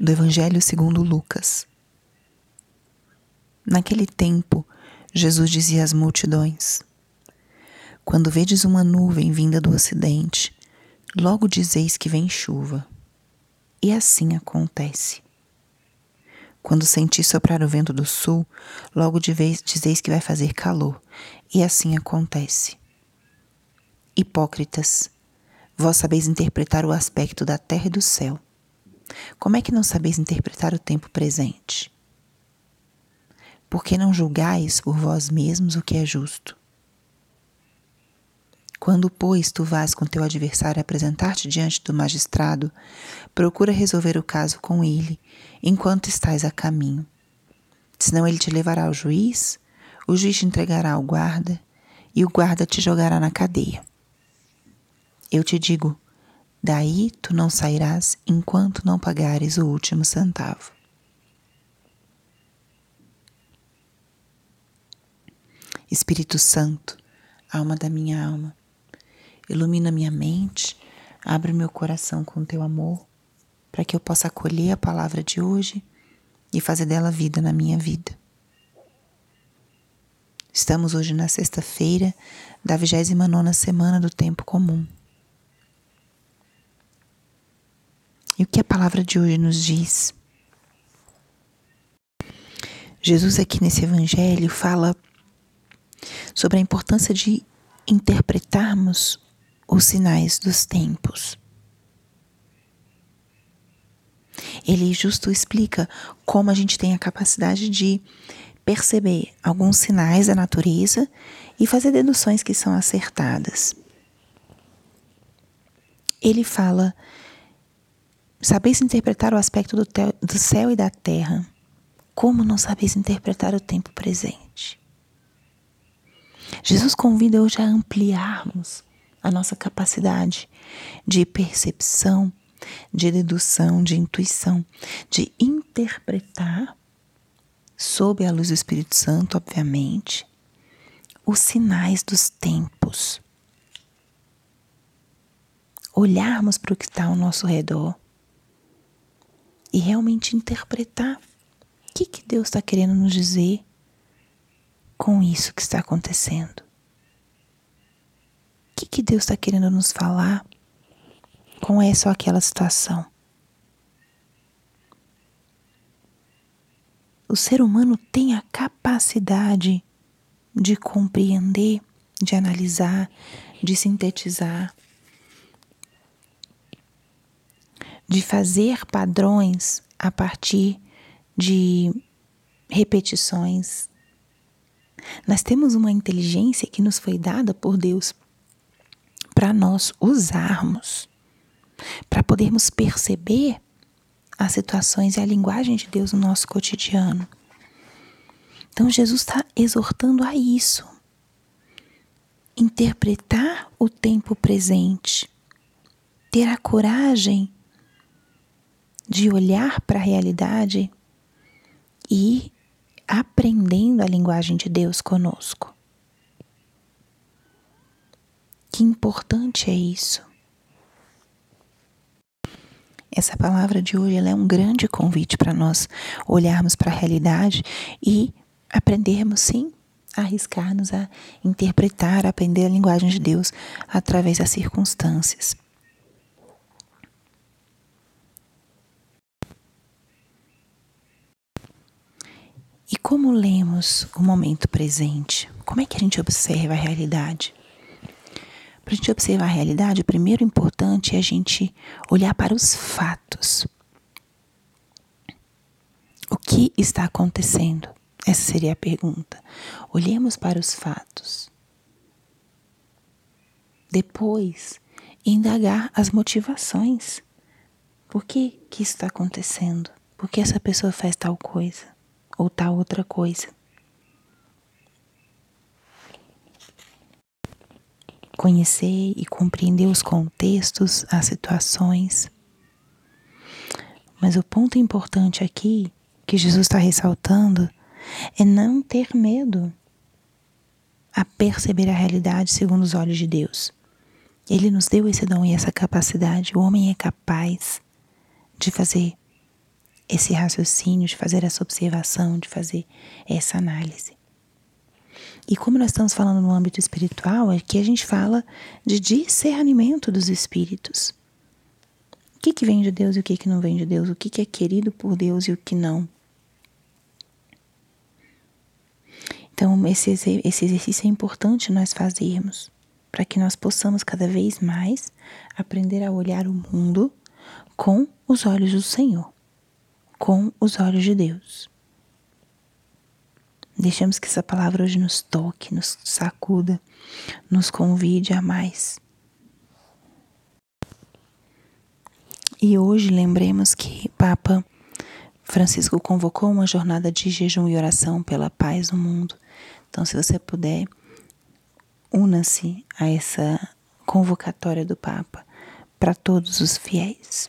do Evangelho segundo Lucas. Naquele tempo, Jesus dizia às multidões: Quando vedes uma nuvem vinda do ocidente, logo dizeis que vem chuva. E assim acontece. Quando sentis soprar o vento do sul, logo dizeis que vai fazer calor, e assim acontece. Hipócritas, vós sabeis interpretar o aspecto da terra e do céu. Como é que não sabeis interpretar o tempo presente? Por que não julgais por vós mesmos o que é justo? Quando, pois, tu vás com teu adversário apresentar-te diante do magistrado, procura resolver o caso com ele, enquanto estás a caminho. Senão ele te levará ao juiz, o juiz te entregará ao guarda, e o guarda te jogará na cadeia. Eu te digo, daí tu não sairás enquanto não pagares o último centavo. Espírito Santo, alma da minha alma, ilumina minha mente, abre meu coração com teu amor, para que eu possa acolher a palavra de hoje e fazer dela vida na minha vida. Estamos hoje na sexta-feira da 29 semana do tempo comum. E o que a palavra de hoje nos diz? Jesus aqui nesse evangelho fala sobre a importância de interpretarmos os sinais dos tempos. Ele justo explica como a gente tem a capacidade de perceber alguns sinais da natureza e fazer deduções que são acertadas. Ele fala: sabeis interpretar o aspecto do, do céu e da terra, como não sabeis interpretar o tempo presente? Jesus convida hoje a ampliarmos a nossa capacidade de percepção, de dedução, de intuição, de interpretar, sob a luz do Espírito Santo, obviamente, os sinais dos tempos. Olharmos para o que está ao nosso redor e realmente interpretar o que, que Deus está querendo nos dizer com isso que está acontecendo? O que, que Deus está querendo nos falar com essa ou aquela situação? O ser humano tem a capacidade de compreender, de analisar, de sintetizar, de fazer padrões a partir de repetições, nós temos uma inteligência que nos foi dada por Deus para nós usarmos, para podermos perceber as situações e a linguagem de Deus no nosso cotidiano. Então Jesus está exortando a isso. Interpretar o tempo presente, ter a coragem de olhar para a realidade e aprendendo a linguagem de Deus conosco. Que importante é isso. Essa palavra de hoje é um grande convite para nós olharmos para a realidade e aprendermos, sim, a arriscar-nos a interpretar, a aprender a linguagem de Deus através das circunstâncias. Como lemos o momento presente? Como é que a gente observa a realidade? Para a gente observar a realidade, o primeiro importante é a gente olhar para os fatos. O que está acontecendo? Essa seria a pergunta. Olhemos para os fatos. Depois, indagar as motivações. Por que, que isso está acontecendo? Por que essa pessoa faz tal coisa? Ou tal outra coisa. Conhecer e compreender os contextos, as situações. Mas o ponto importante aqui, que Jesus está ressaltando, é não ter medo a perceber a realidade segundo os olhos de Deus. Ele nos deu esse dom e essa capacidade. O homem é capaz de fazer esse raciocínio, de fazer essa observação, de fazer essa análise. E como nós estamos falando no âmbito espiritual, aqui a gente fala de discernimento dos espíritos. O que, que vem de Deus e o que, que não vem de Deus? O que, que é querido por Deus e o que não? Então, esse, esse exercício é importante nós fazermos para que nós possamos cada vez mais aprender a olhar o mundo com os olhos do Senhor, com os olhos de Deus. Deixemos que essa palavra hoje nos toque, nos sacuda, nos convide a mais. E hoje lembremos que Papa Francisco convocou uma jornada de jejum e oração pela paz no mundo. Então, se você puder, una-se a essa convocatória do Papa para todos os fiéis.